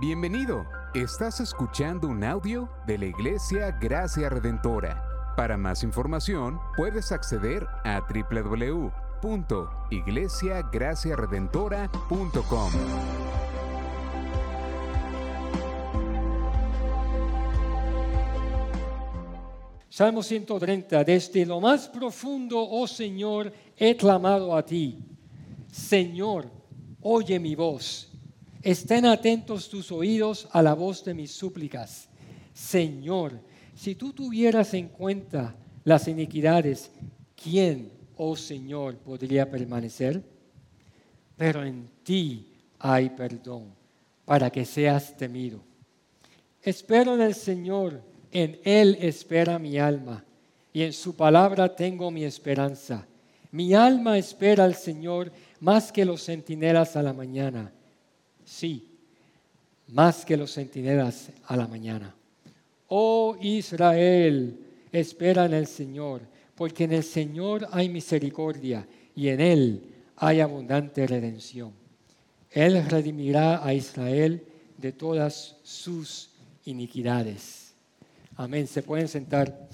Bienvenido. Estás escuchando un audio de la Iglesia Gracia Redentora. Para más información, puedes acceder a www.iglesiagraciaredentora.com. Salmo 130, desde lo más profundo, oh Señor, he clamado a ti. Señor, oye mi voz. Estén atentos tus oídos a la voz de mis súplicas. Señor, si tú tuvieras en cuenta las iniquidades, ¿quién, oh Señor, podría permanecer? Pero en ti hay perdón, para que seas temido. Espero en el Señor en Él espera mi alma, y en su palabra tengo mi esperanza. Mi alma espera al Señor más que los centinelas a la mañana. Sí, más que los centinelas a la mañana. Oh Israel, espera en el Señor, porque en el Señor hay misericordia y en Él hay abundante redención. Él redimirá a Israel de todas sus iniquidades. Amén. Se pueden sentar.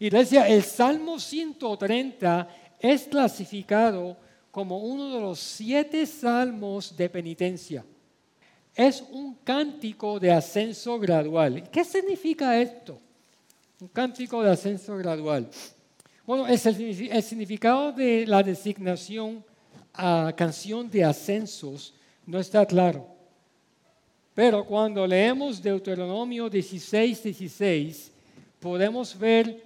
Iglesia, el Salmo 130 es clasificado como uno de los siete salmos de penitencia. Es un cántico de ascenso gradual. ¿Qué significa esto? Un cántico de ascenso gradual. Bueno, el, el significado de la designación a canción de ascensos no está claro. Pero cuando leemos Deuteronomio 16, 16, podemos ver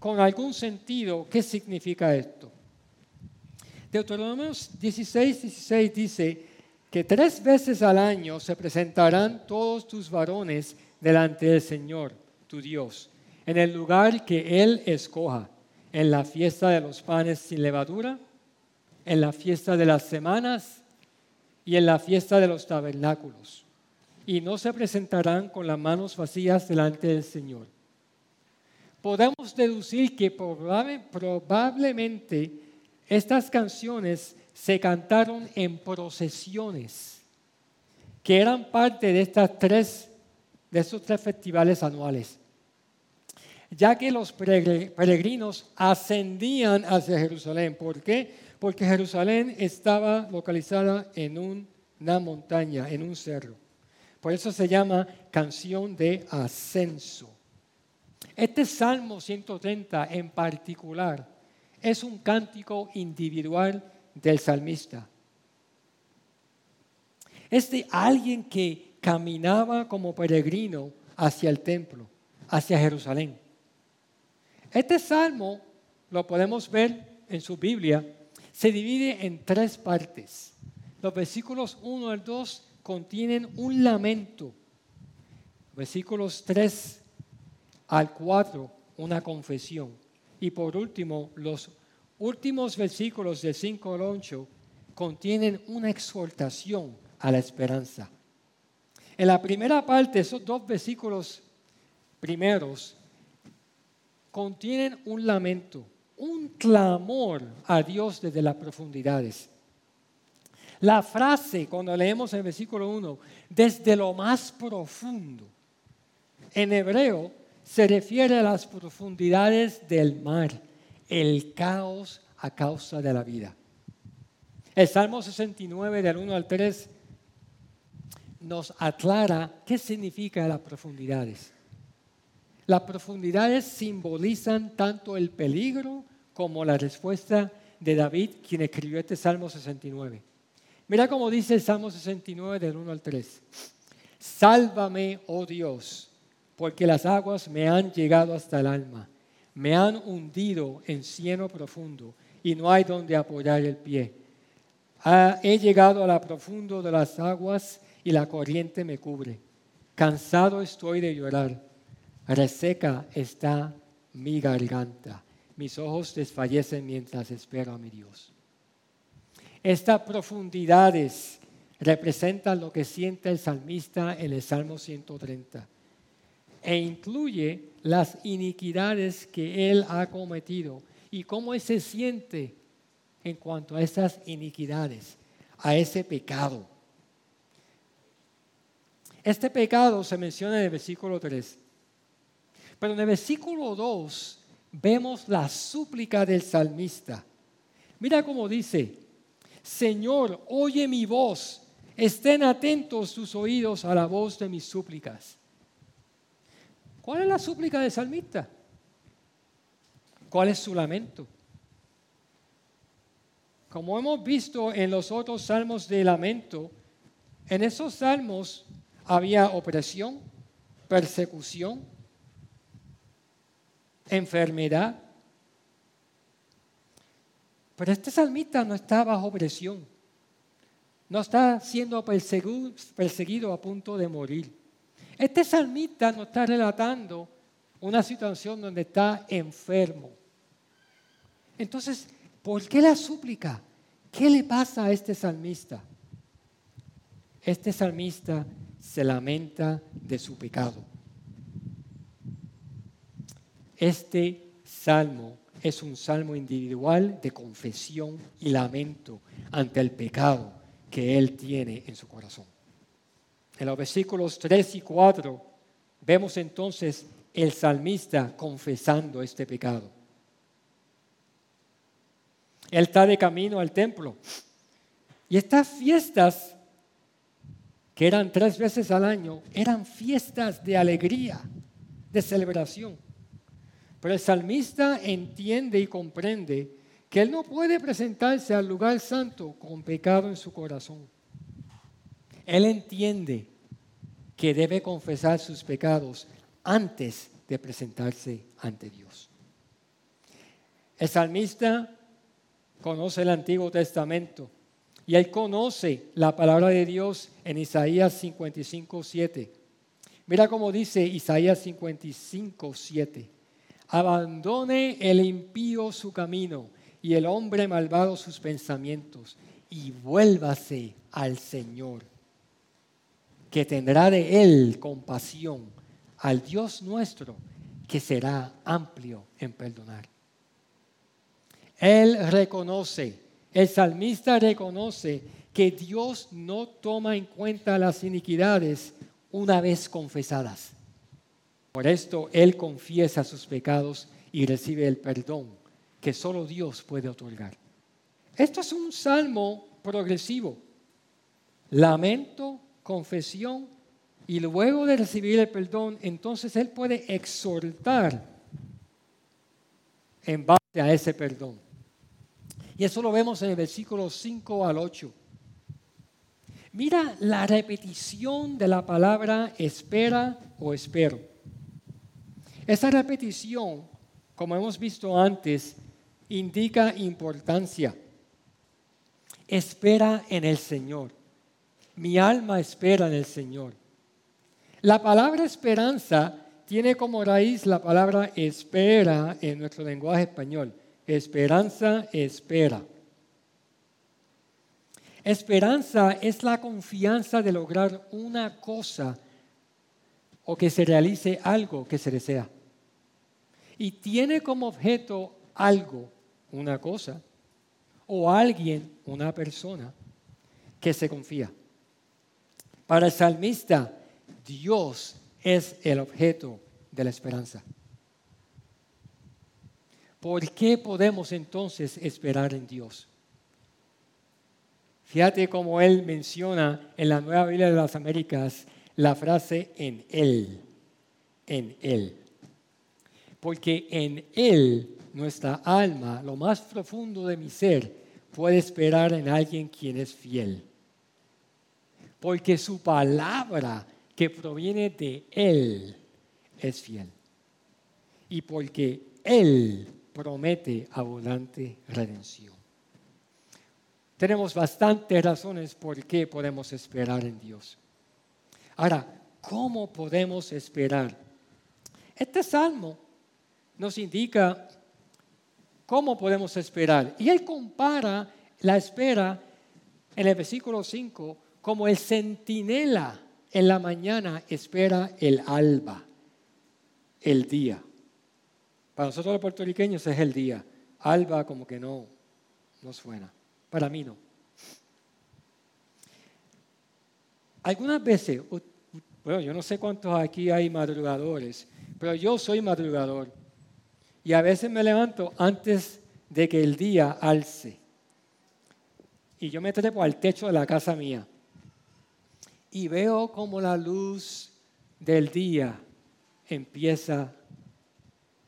con algún sentido qué significa esto. Deuteronomio 16, 16 dice que tres veces al año se presentarán todos tus varones delante del Señor, tu Dios, en el lugar que Él escoja, en la fiesta de los panes sin levadura, en la fiesta de las semanas, y en la fiesta de los tabernáculos, y no se presentarán con las manos vacías delante del Señor. Podemos deducir que probablemente estas canciones se cantaron en procesiones, que eran parte de, estas tres, de estos tres festivales anuales, ya que los peregrinos ascendían hacia Jerusalén. ¿Por qué? porque Jerusalén estaba localizada en una montaña, en un cerro. Por eso se llama canción de ascenso. Este Salmo 130 en particular es un cántico individual del salmista. Es de alguien que caminaba como peregrino hacia el templo, hacia Jerusalén. Este salmo lo podemos ver en su Biblia se divide en tres partes. Los versículos 1 al 2 contienen un lamento. Versículos 3 al 4, una confesión. Y por último, los últimos versículos del 5 al 8 contienen una exhortación a la esperanza. En la primera parte, esos dos versículos primeros contienen un lamento un clamor a Dios desde las profundidades. La frase, cuando leemos el versículo 1, desde lo más profundo, en hebreo se refiere a las profundidades del mar, el caos a causa de la vida. El Salmo 69 del 1 al 3 nos aclara qué significa las profundidades. Las profundidades simbolizan tanto el peligro como la respuesta de David, quien escribió este Salmo 69. Mira cómo dice el Salmo 69 del 1 al 3. Sálvame, oh Dios, porque las aguas me han llegado hasta el alma, me han hundido en cieno profundo y no hay donde apoyar el pie. he llegado a la profundo de las aguas y la corriente me cubre. Cansado estoy de llorar Reseca está mi garganta. Mis ojos desfallecen mientras espero a mi Dios. Estas profundidades representan lo que siente el salmista en el Salmo 130 e incluye las iniquidades que él ha cometido y cómo él se siente en cuanto a esas iniquidades, a ese pecado. Este pecado se menciona en el versículo 3. Pero en el versículo 2 vemos la súplica del salmista. Mira cómo dice, Señor, oye mi voz, estén atentos tus oídos a la voz de mis súplicas. ¿Cuál es la súplica del salmista? ¿Cuál es su lamento? Como hemos visto en los otros salmos de lamento, en esos salmos había opresión, persecución, enfermedad. Pero este salmista no está bajo opresión, no está siendo perseguido, a punto de morir. Este salmista no está relatando una situación donde está enfermo. Entonces, ¿por qué la súplica? ¿Qué le pasa a este salmista? Este salmista se lamenta de su pecado. Este salmo es un salmo individual de confesión y lamento ante el pecado que él tiene en su corazón. En los versículos 3 y 4 vemos entonces el salmista confesando este pecado. Él está de camino al templo. Y estas fiestas, que eran tres veces al año, eran fiestas de alegría, de celebración. Pero el salmista entiende y comprende que él no puede presentarse al lugar santo con pecado en su corazón. Él entiende que debe confesar sus pecados antes de presentarse ante Dios. El salmista conoce el Antiguo Testamento y él conoce la palabra de Dios en Isaías 55, 7. Mira cómo dice Isaías 55, 7. Abandone el impío su camino y el hombre malvado sus pensamientos y vuélvase al Señor, que tendrá de él compasión, al Dios nuestro, que será amplio en perdonar. Él reconoce, el salmista reconoce que Dios no toma en cuenta las iniquidades una vez confesadas. Por esto Él confiesa sus pecados y recibe el perdón que solo Dios puede otorgar. Esto es un salmo progresivo. Lamento, confesión y luego de recibir el perdón, entonces Él puede exhortar en base a ese perdón. Y eso lo vemos en el versículo 5 al 8. Mira la repetición de la palabra espera o espero. Esa repetición, como hemos visto antes, indica importancia. Espera en el Señor. Mi alma espera en el Señor. La palabra esperanza tiene como raíz la palabra espera en nuestro lenguaje español. Esperanza espera. Esperanza es la confianza de lograr una cosa o que se realice algo que se desea. Y tiene como objeto algo, una cosa, o alguien, una persona, que se confía. Para el salmista, Dios es el objeto de la esperanza. ¿Por qué podemos entonces esperar en Dios? Fíjate cómo él menciona en la Nueva Biblia de las Américas la frase en Él, en Él. Porque en Él nuestra alma, lo más profundo de mi ser, puede esperar en alguien quien es fiel. Porque su palabra que proviene de Él es fiel. Y porque Él promete abundante redención. Tenemos bastantes razones por qué podemos esperar en Dios. Ahora, ¿cómo podemos esperar? Este salmo nos indica cómo podemos esperar. Y él compara la espera en el versículo 5 como el centinela en la mañana espera el alba, el día. Para nosotros los puertorriqueños es el día. Alba como que no, no suena. Para mí no. Algunas veces Bueno, yo no sé cuántos aquí hay madrugadores, pero yo soy madrugador. Y a veces me levanto antes de que el día alce. Y yo me trepo al techo de la casa mía. Y veo como la luz del día empieza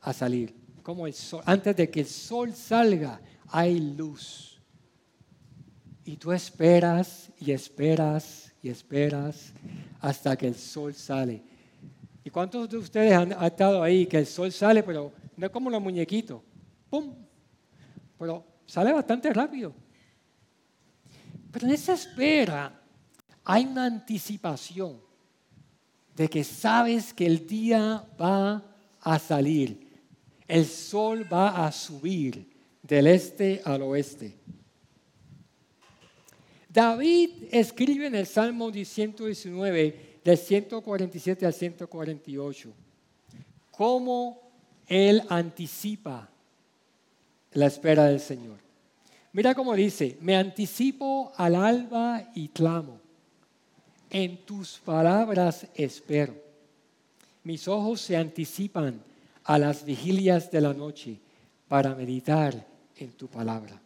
a salir. Como el sol. Antes de que el sol salga, hay luz. Y tú esperas y esperas y esperas hasta que el sol sale. ¿Y cuántos de ustedes han, estado ahí que el sol sale, pero no es como los muñequitos? ¡Pum! Pero sale bastante rápido. Pero en esa espera hay una anticipación de que sabes que el día va a salir, el sol va a subir del este al oeste. David escribe en el Salmo 119, del 147 al 148, cómo él anticipa la espera del Señor. Mira cómo dice, me anticipo al alba y clamo, en tus palabras espero. Mis ojos se anticipan a las vigilias de la noche para meditar en tu palabra.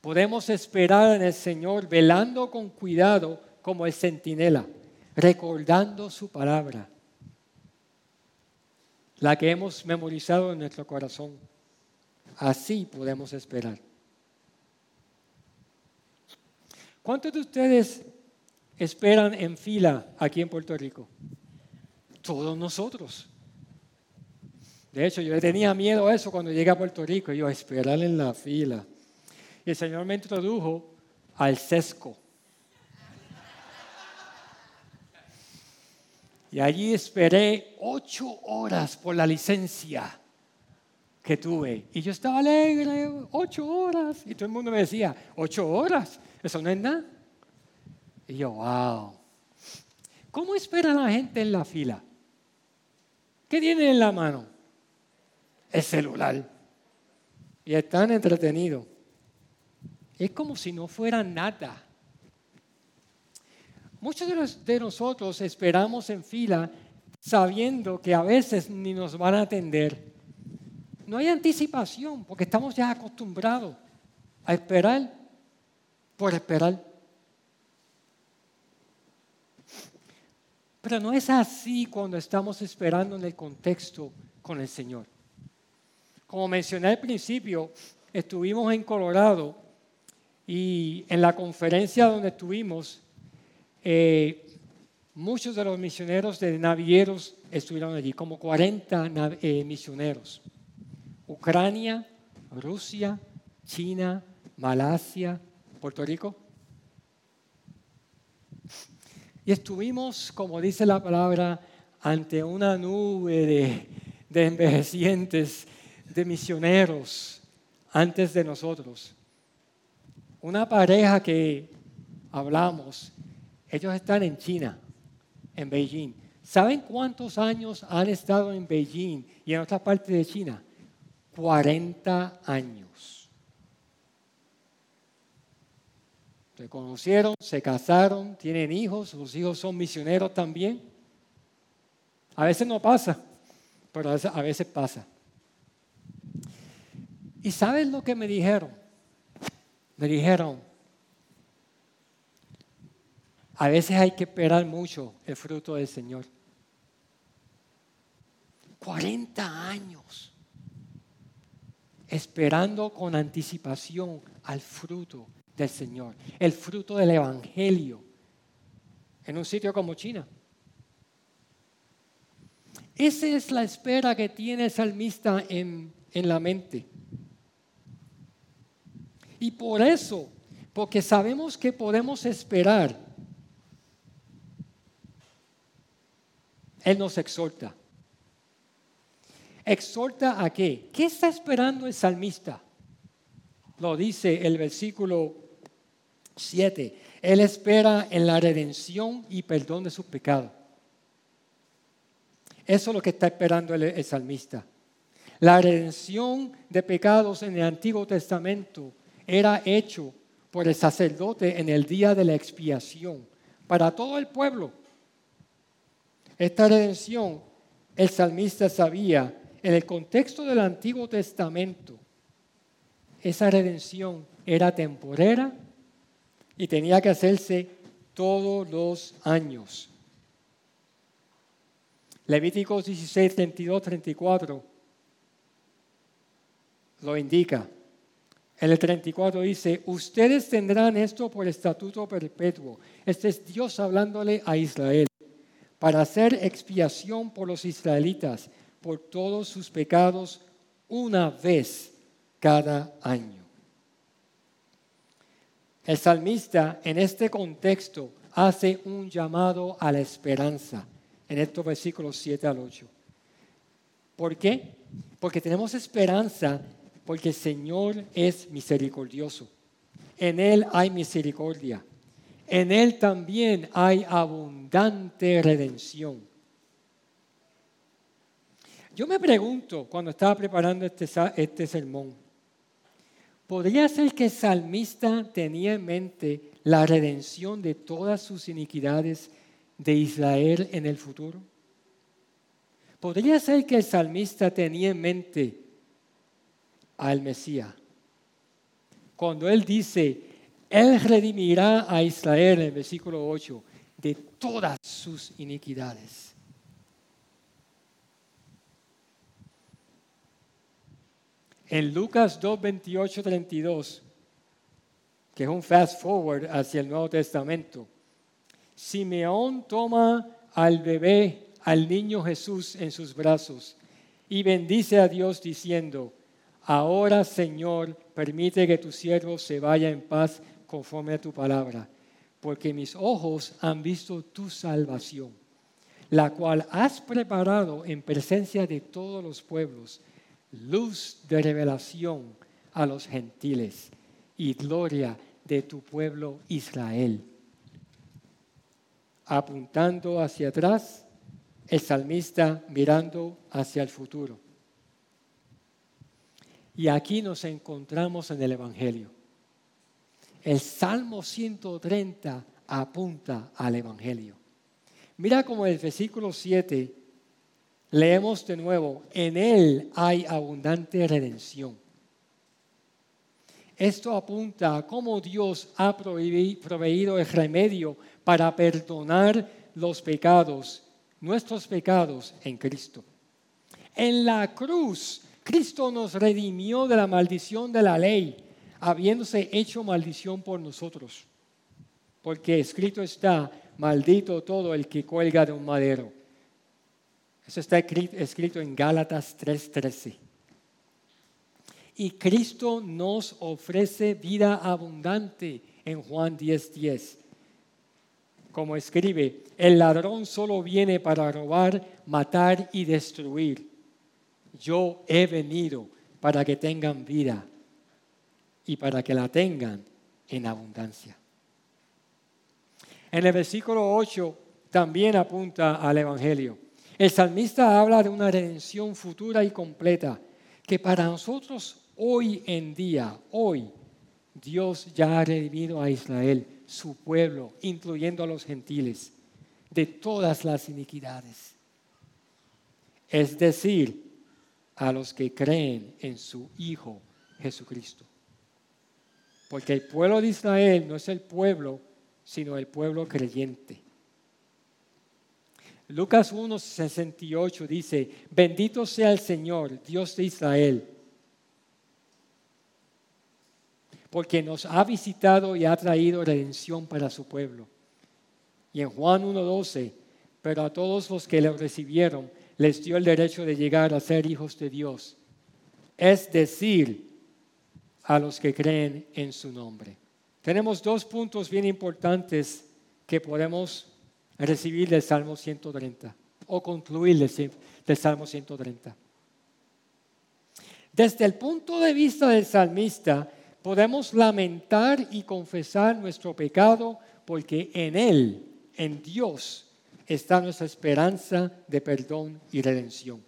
Podemos esperar en el Señor velando con cuidado como el centinela, recordando su palabra, la que hemos memorizado en nuestro corazón. Así podemos esperar. ¿Cuántos de ustedes esperan en fila aquí en Puerto Rico? Todos nosotros. De hecho, yo tenía miedo a eso cuando llegué a Puerto Rico, yo esperar en la fila. Y el Señor me introdujo al sesco. Y allí esperé ocho horas por la licencia tuve. Y yo estaba alegre, ocho horas. Y todo el mundo me decía, ocho horas, eso no es nada. Y yo, wow. ¿Cómo espera la gente en la fila? ¿Qué tienen en la mano? El celular. Y están entretenidos. Es como si no fuera nada. Muchos de, nosotros esperamos en fila sabiendo que a veces ni nos van a atender. No hay anticipación porque estamos ya acostumbrados a esperar por esperar. Pero no es así cuando estamos esperando en el contexto con el Señor. Como mencioné al principio, estuvimos en Colorado y en la conferencia donde estuvimos, eh, muchos de los misioneros de navieros estuvieron allí, como 40 eh, misioneros. Ucrania, Rusia, China, Malasia, Puerto Rico. Y estuvimos, como dice la palabra, ante una nube de, envejecientes, de misioneros antes de nosotros. Una pareja que hablamos, ellos están en China, en Beijing. ¿Saben cuántos años han estado en Beijing y en otra parte de China? 40 años. Se conocieron, se casaron, tienen hijos, sus hijos son misioneros también. A veces no pasa, pero a veces, pasa. ¿Y saben lo que me dijeron? me dijeron, a veces hay que esperar mucho el fruto del Señor. 40 años esperando con anticipación al fruto del Señor, el fruto del Evangelio, en un sitio como China. Esa es la espera que tiene el salmista en, en la mente. Y por eso, porque sabemos que podemos esperar, Él nos exhorta. ¿Exhorta a qué? ¿Qué está esperando el salmista? Lo dice el versículo 7. Él espera en la redención y perdón de sus pecados. Eso es lo que está esperando el, el salmista. La redención de pecados en el Antiguo Testamento era hecho por el sacerdote en el día de la expiación para todo el pueblo. Esta redención, el salmista sabía, en el contexto del Antiguo Testamento, esa redención era temporera y tenía que hacerse todos los años. Levíticos 16, 32, 34 lo indica. En el 34 dice, ustedes tendrán esto por estatuto perpetuo. Este es Dios hablándole a Israel, para hacer expiación por los israelitas, por todos sus pecados, una vez cada año. El salmista en este contexto hace un llamado a la esperanza en estos versículos 7 al 8. ¿Por qué? Porque tenemos esperanza porque el Señor es misericordioso. En Él hay misericordia. En Él también hay abundante redención. Yo me pregunto cuando estaba preparando este, este sermón, ¿podría ser que el salmista tenía en mente la redención de todas sus iniquidades de Israel en el futuro? ¿Podría ser que el salmista tenía en mente al Mesías. Cuando Él dice, Él redimirá a Israel en el versículo 8 de todas sus iniquidades. En Lucas 2, 28, 32, que es un fast forward hacia el Nuevo Testamento, Simeón toma al bebé, al niño Jesús en sus brazos y bendice a Dios diciendo, Ahora, Señor, permite que tu siervo se vaya en paz conforme a tu palabra, porque mis ojos han visto tu salvación, la cual has preparado en presencia de todos los pueblos, luz de revelación a los gentiles y gloria de tu pueblo Israel. Apuntando hacia atrás, el salmista mirando hacia el futuro y aquí nos encontramos en el Evangelio. El Salmo 130 apunta al Evangelio. Mira como el versículo 7 leemos de nuevo, en Él hay abundante redención. Esto apunta a cómo Dios ha proveído el remedio para perdonar los pecados, nuestros pecados en Cristo. En la cruz Cristo nos redimió de la maldición de la ley, habiéndose hecho maldición por nosotros. Porque escrito está, maldito todo el que cuelga de un madero. Eso está escrito en Gálatas 3:13. Y Cristo nos ofrece vida abundante en Juan 10:10. Como escribe, el ladrón solo viene para robar, matar y destruir yo he venido para que tengan vida y para que la tengan en abundancia. En el versículo 8 también apunta al Evangelio. El salmista habla de una redención futura y completa que para nosotros hoy en día, hoy, Dios ya ha redimido a Israel, su pueblo, incluyendo a los gentiles, de todas las iniquidades. Es decir, a los que creen en su Hijo Jesucristo. Porque el pueblo de Israel no es el pueblo, sino el pueblo creyente. Lucas 1:68 dice, bendito sea el Señor, Dios de Israel, porque nos ha visitado y ha traído redención para su pueblo. Y en Juan 1:12, pero a todos los que le recibieron, les dio el derecho de llegar a ser hijos de Dios, es decir, a los que creen en su nombre. Tenemos dos puntos bien importantes que podemos recibir del Salmo 130 o concluir del Salmo 130. Desde el punto de vista del salmista, podemos lamentar y confesar nuestro pecado porque en Él, en Dios, está nuestra esperanza de perdón y redención.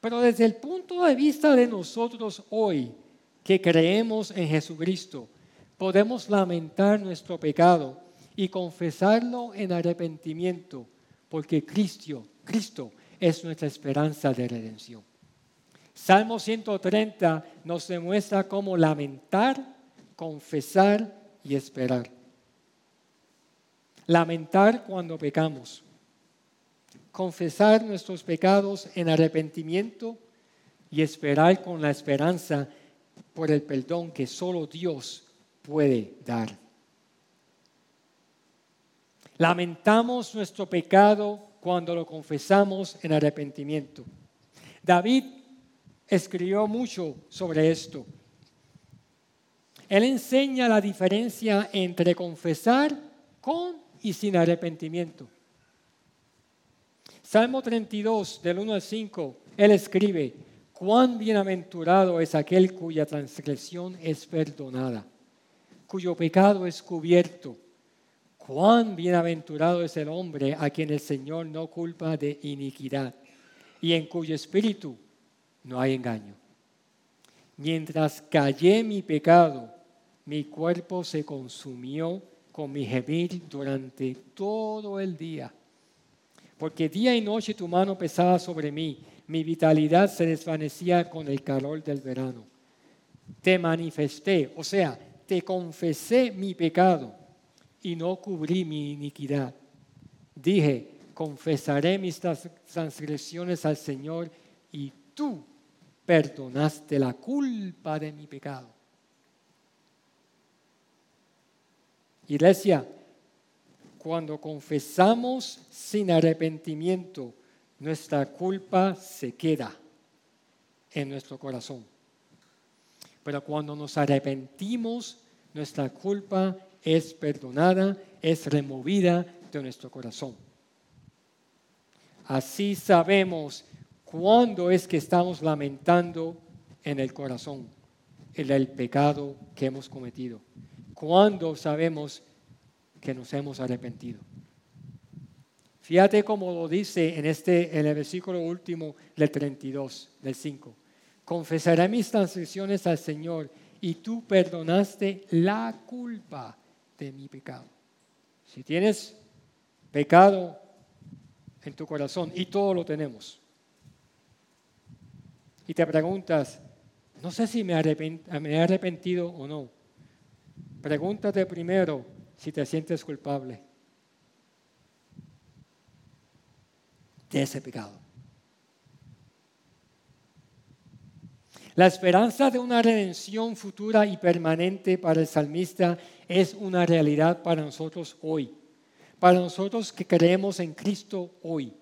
Pero desde el punto de vista de nosotros hoy, que creemos en Jesucristo, podemos lamentar nuestro pecado y confesarlo en arrepentimiento, porque Cristo, Cristo es nuestra esperanza de redención. Salmo 130 nos demuestra cómo lamentar, confesar y esperar. Lamentar cuando pecamos. Confesar nuestros pecados en arrepentimiento y esperar con la esperanza por el perdón que solo Dios puede dar. Lamentamos nuestro pecado cuando lo confesamos en arrepentimiento. David escribió mucho sobre esto. Él enseña la diferencia entre confesar con y sin arrepentimiento. Salmo 32, del 1 al 5, él escribe, cuán bienaventurado es aquel cuya transgresión es perdonada, cuyo pecado es cubierto. Cuán bienaventurado es el hombre a quien el Señor no culpa de iniquidad y en cuyo espíritu no hay engaño. Mientras callé mi pecado, mi cuerpo se consumió con mi gemir durante todo el día. Porque día y noche tu mano pesaba sobre mí, mi vitalidad se desvanecía con el calor del verano. Te manifesté, o sea, te confesé mi pecado y no cubrí mi iniquidad. Dije, confesaré mis transgresiones al Señor y tú perdonaste la culpa de mi pecado. Iglesia, cuando confesamos sin arrepentimiento, nuestra culpa se queda en nuestro corazón. Pero cuando nos arrepentimos, nuestra culpa es perdonada, es removida de nuestro corazón. Así sabemos cuándo es que estamos lamentando en el corazón el pecado que hemos cometido. ¿Cuándo sabemos que nos hemos arrepentido? Fíjate cómo lo dice en, este, en el versículo último del 32, del 5. Confesaré mis transgresiones al Señor y tú perdonaste la culpa de mi pecado. Si tienes pecado en tu corazón, y todo lo tenemos, y te preguntas, no sé si me, me he arrepentido o no, Pregúntate primero si te sientes culpable de ese pecado. La esperanza de una redención futura y permanente para el salmista es una realidad para nosotros hoy, para nosotros que creemos en Cristo hoy.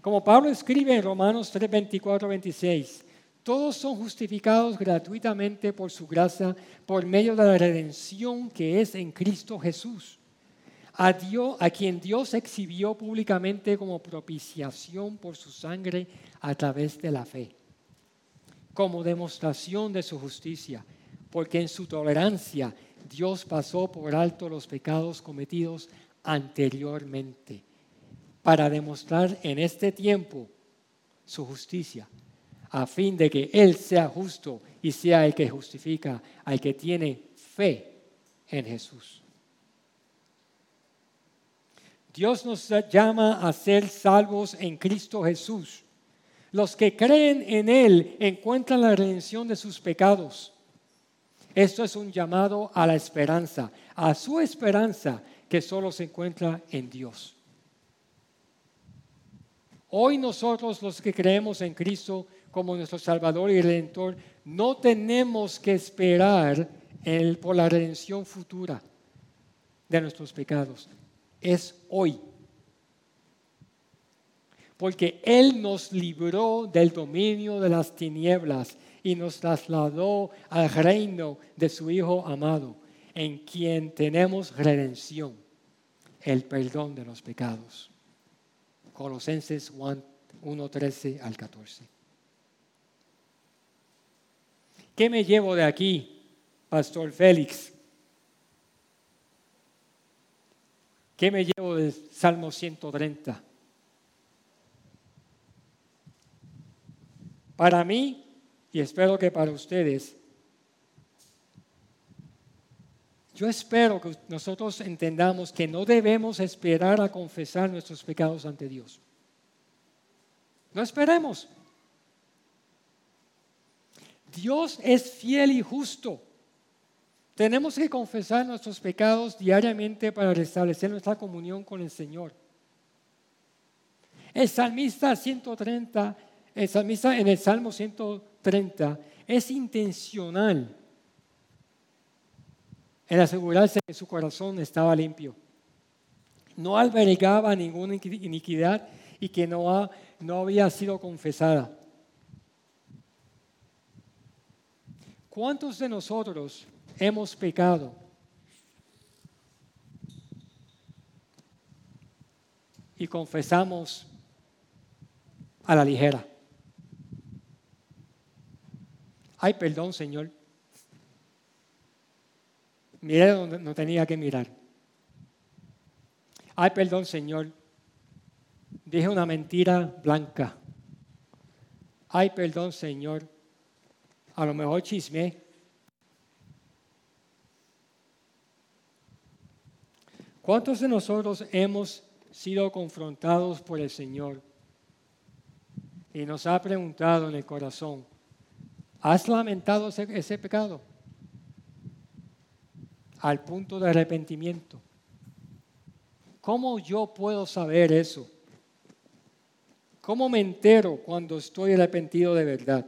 Como Pablo escribe en Romanos 3, 24, 26, todos son justificados gratuitamente por su gracia, por medio de la redención que es en Cristo Jesús. A, Dios, a quien Dios exhibió públicamente como propiciación por su sangre a través de la fe, como demostración de su justicia, porque en su tolerancia Dios pasó por alto los pecados cometidos anteriormente, para demostrar en este tiempo su justicia a fin de que Él sea justo y sea el que justifica al que tiene fe en Jesús. Dios nos llama a ser salvos en Cristo Jesús. Los que creen en Él encuentran la redención de sus pecados. Esto es un llamado a la esperanza, a su esperanza que solo se encuentra en Dios. Hoy nosotros los que creemos en Cristo como nuestro Salvador y Redentor, no tenemos que esperar por la redención futura de nuestros pecados. Es hoy. Porque Él nos libró del dominio de las tinieblas y nos trasladó al reino de su Hijo amado, en quien tenemos redención, el perdón de los pecados. Colosenses 1, 13 al 14. ¿Qué me llevo de aquí, Pastor Félix? ¿Qué me llevo del Salmo 130? Para mí, y espero que para ustedes, Yo espero que nosotros entendamos que no debemos esperar a confesar nuestros pecados ante Dios. No esperemos. Dios es fiel y justo. Tenemos que confesar nuestros pecados diariamente para restablecer nuestra comunión con el Señor. El salmista 130, en el Salmo 130 es intencional en asegurarse que su corazón estaba limpio. No albergaba ninguna iniquidad y que no, no había sido confesada. ¿Cuántos de nosotros hemos pecado? Y confesamos a la ligera. Ay, perdón, Señor. Miré donde no tenía que mirar. Ay, perdón, Señor. Dije una mentira blanca. Ay, perdón, Señor. A lo mejor chisme. ¿Cuántos de nosotros hemos sido confrontados por el Señor y nos ha preguntado en el corazón, ¿has lamentado ese, pecado? Al punto de arrepentimiento. ¿Cómo yo puedo saber eso? ¿Cómo me entero cuando estoy arrepentido de verdad?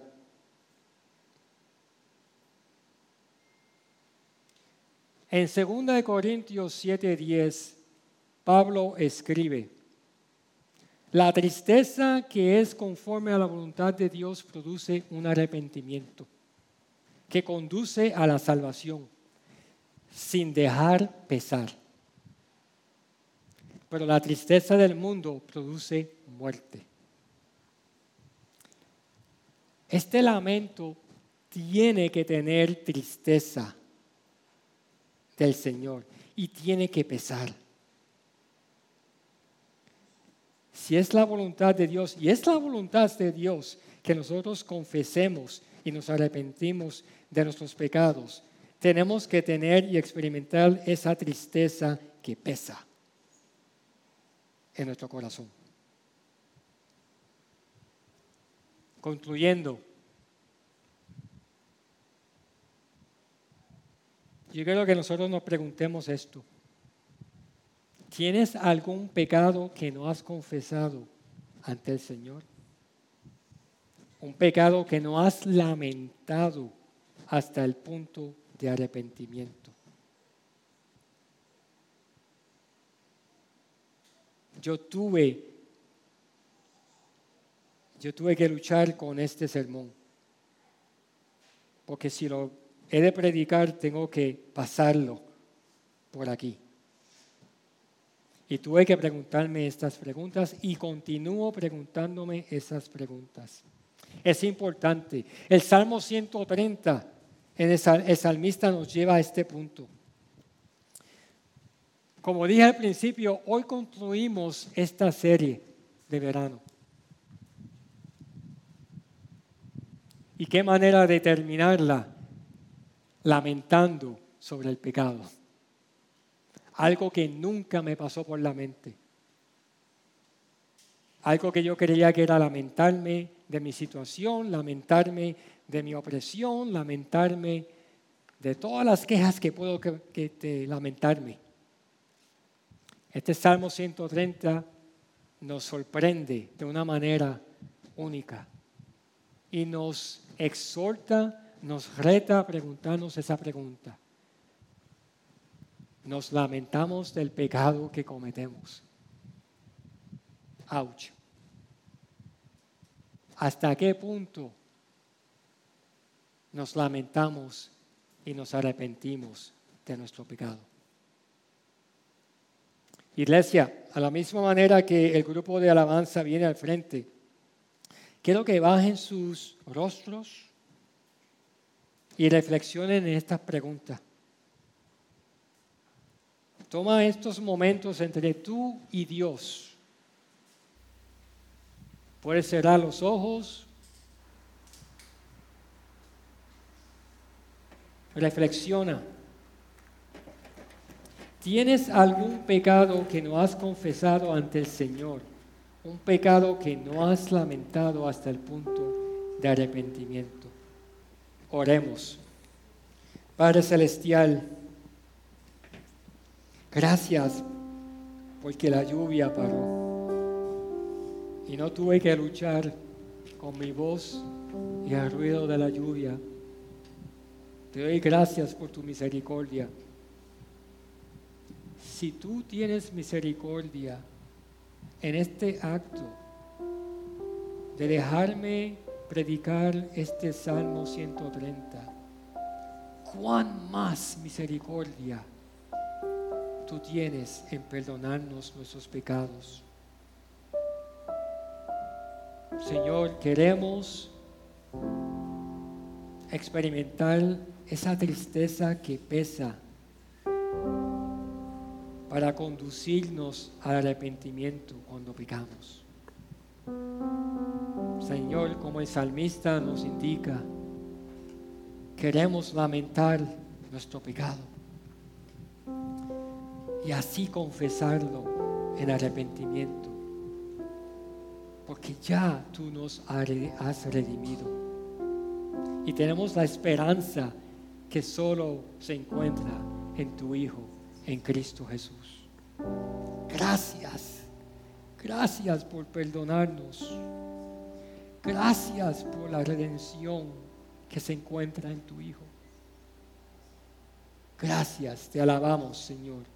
En 2 Corintios 7:10, Pablo escribe, la tristeza que es conforme a la voluntad de Dios produce un arrepentimiento que conduce a la salvación sin dejar pesar. Pero la tristeza del mundo produce muerte. Este lamento tiene que tener tristeza del Señor y tiene que pesar. Si es la voluntad de Dios, y es la voluntad de Dios que nosotros confesemos y nos arrepentimos de nuestros pecados, tenemos que tener y experimentar esa tristeza que pesa en nuestro corazón. Concluyendo, yo quiero que nosotros nos preguntemos esto. ¿Tienes algún pecado que no has confesado ante el Señor? Un pecado que no has lamentado hasta el punto de arrepentimiento. Yo tuve yo tuve que luchar con este sermón. Porque si lo he de predicar, tengo que pasarlo por aquí. Y tuve que preguntarme estas preguntas y continúo preguntándome esas preguntas. Es importante. El Salmo 130, en el, salmista nos lleva a este punto. Como dije al principio, hoy concluimos esta serie de verano. ¿Y qué manera de terminarla? Lamentando sobre el pecado. Algo que nunca me pasó por la mente. Algo que yo creía que era lamentarme de mi situación, lamentarme de mi opresión, lamentarme de todas las quejas que puedo que, lamentarme. Este Salmo 130 nos sorprende de una manera única y nos exhorta, nos reta a preguntarnos esa pregunta. Nos lamentamos del pecado que cometemos. Ouch. ¿Hasta qué punto nos lamentamos y nos arrepentimos de nuestro pecado? Iglesia, a la misma manera que el grupo de alabanza viene al frente, Quiero que bajen sus rostros y reflexionen en estas preguntas. Toma estos momentos entre tú y Dios. Puedes cerrar los ojos. Reflexiona. ¿Tienes algún pecado que no has confesado ante el Señor? Un pecado que no has lamentado hasta el punto de arrepentimiento. Oremos. Padre Celestial, gracias porque la lluvia paró y no tuve que luchar con mi voz y el ruido de la lluvia. Te doy gracias por tu misericordia si tú tienes misericordia en este acto de dejarme predicar este Salmo 130, cuán más misericordia tú tienes en perdonarnos nuestros pecados. Señor, queremos experimentar esa tristeza que pesa para conducirnos al arrepentimiento cuando pecamos. Señor, como el salmista nos indica, queremos lamentar nuestro pecado y así confesarlo en arrepentimiento, porque ya tú nos has redimido y tenemos la esperanza que solo se encuentra en tu Hijo en Cristo Jesús. Gracias, gracias por perdonarnos. Gracias por la redención que se encuentra en tu Hijo. Gracias, te alabamos, Señor,